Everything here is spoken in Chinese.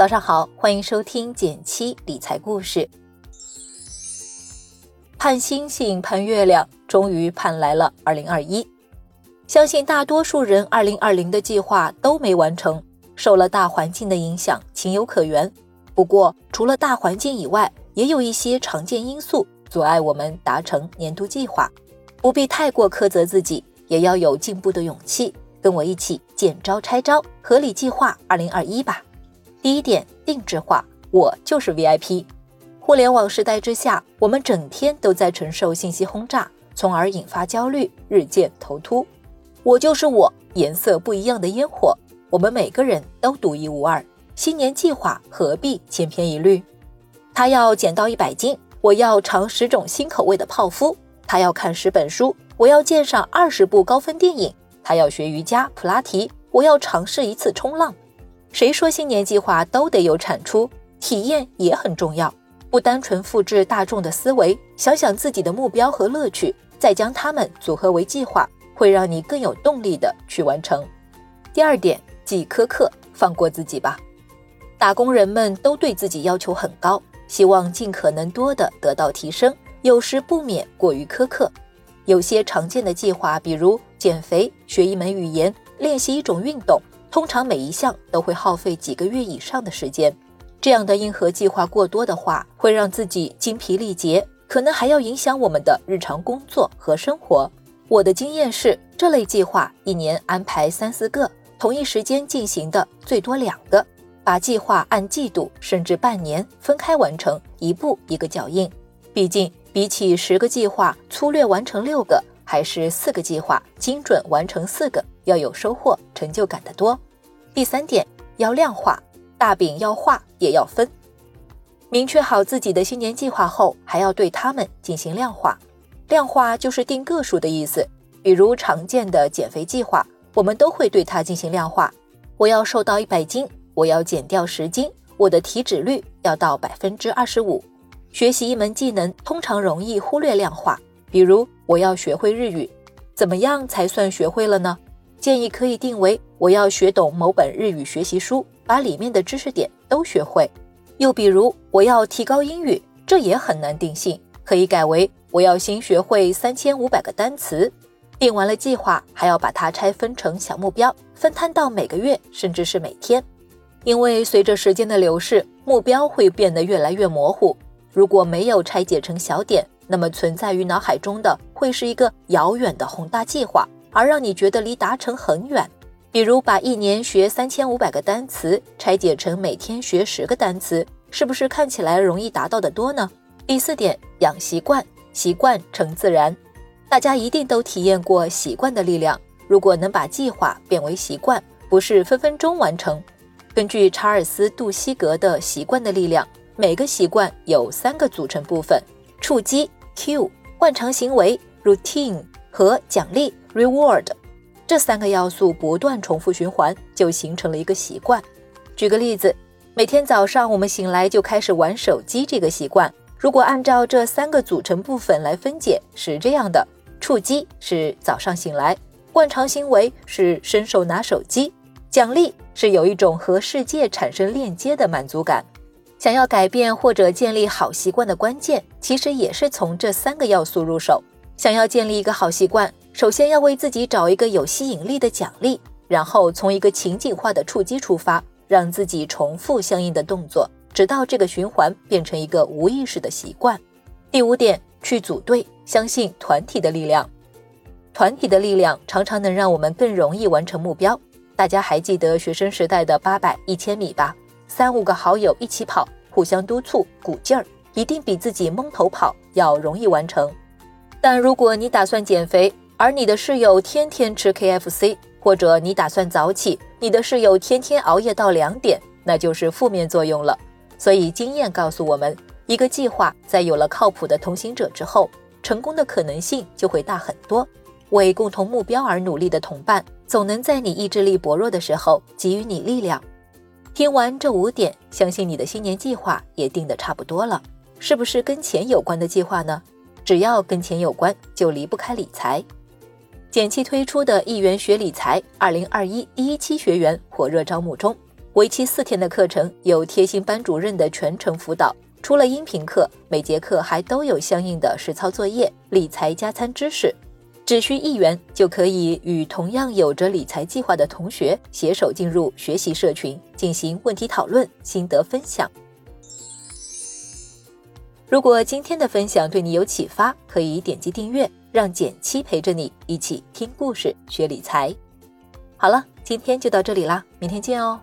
早上好，欢迎收听减七理财故事。盼星星盼月亮，终于盼来了二零二一。相信大多数人二零二零的计划都没完成，受了大环境的影响，情有可原。不过，除了大环境以外，也有一些常见因素阻碍我们达成年度计划。不必太过苛责自己，也要有进步的勇气。跟我一起见招拆招，合理计划二零二一吧。第一点，定制化，我就是 VIP。互联网时代之下，我们整天都在承受信息轰炸，从而引发焦虑，日渐头秃。我就是我，颜色不一样的烟火，我们每个人都独一无二。新年计划何必千篇一律？他要减到一百斤，我要尝十种新口味的泡芙；他要看十本书，我要鉴赏二十部高分电影；他要学瑜伽、普拉提，我要尝试一次冲浪。谁说新年计划都得有产出？体验也很重要，不单纯复制大众的思维，想想自己的目标和乐趣，再将它们组合为计划，会让你更有动力的去完成。第二点，既苛刻，放过自己吧。打工人们都对自己要求很高，希望尽可能多的得到提升，有时不免过于苛刻。有些常见的计划，比如减肥、学一门语言、练习一种运动。通常每一项都会耗费几个月以上的时间，这样的硬核计划过多的话，会让自己精疲力竭，可能还要影响我们的日常工作和生活。我的经验是，这类计划一年安排三四个，同一时间进行的最多两个，把计划按季度甚至半年分开完成，一步一个脚印。毕竟，比起十个计划粗略完成六个。还是四个计划精准完成四个，要有收获、成就感的多。第三点要量化，大饼要画也要分。明确好自己的新年计划后，还要对他们进行量化。量化就是定个数的意思。比如常见的减肥计划，我们都会对它进行量化。我要瘦到一百斤，我要减掉十斤，我的体脂率要到百分之二十五。学习一门技能，通常容易忽略量化。比如我要学会日语，怎么样才算学会了呢？建议可以定为我要学懂某本日语学习书，把里面的知识点都学会。又比如我要提高英语，这也很难定性，可以改为我要先学会三千五百个单词。定完了计划，还要把它拆分成小目标，分摊到每个月甚至是每天，因为随着时间的流逝，目标会变得越来越模糊。如果没有拆解成小点，那么存在于脑海中的会是一个遥远的宏大计划，而让你觉得离达成很远。比如把一年学三千五百个单词拆解成每天学十个单词，是不是看起来容易达到的多呢？第四点，养习惯，习惯成自然。大家一定都体验过习惯的力量。如果能把计划变为习惯，不是分分钟完成。根据查尔斯·杜西格的《习惯的力量》，每个习惯有三个组成部分：触击。Q 惯常行为 routine 和奖励 reward 这三个要素不断重复循环，就形成了一个习惯。举个例子，每天早上我们醒来就开始玩手机这个习惯，如果按照这三个组成部分来分解，是这样的：触机是早上醒来，惯常行为是伸手拿手机，奖励是有一种和世界产生链接的满足感。想要改变或者建立好习惯的关键，其实也是从这三个要素入手。想要建立一个好习惯，首先要为自己找一个有吸引力的奖励，然后从一个情景化的触击出发，让自己重复相应的动作，直到这个循环变成一个无意识的习惯。第五点，去组队，相信团体的力量。团体的力量常常能让我们更容易完成目标。大家还记得学生时代的八百、一千米吧？三五个好友一起跑，互相督促，鼓劲儿，一定比自己蒙头跑要容易完成。但如果你打算减肥，而你的室友天天吃 KFC，或者你打算早起，你的室友天天熬夜到两点，那就是负面作用了。所以经验告诉我们，一个计划在有了靠谱的同行者之后，成功的可能性就会大很多。为共同目标而努力的同伴，总能在你意志力薄弱的时候给予你力量。听完这五点，相信你的新年计划也定得差不多了。是不是跟钱有关的计划呢？只要跟钱有关，就离不开理财。简七推出的一元学理财二零二一第一期学员火热招募中，为期四天的课程有贴心班主任的全程辅导，除了音频课，每节课还都有相应的实操作业、理财加餐知识。只需一元就可以与同样有着理财计划的同学携手进入学习社群，进行问题讨论、心得分享。如果今天的分享对你有启发，可以点击订阅，让简七陪着你一起听故事、学理财。好了，今天就到这里啦，明天见哦。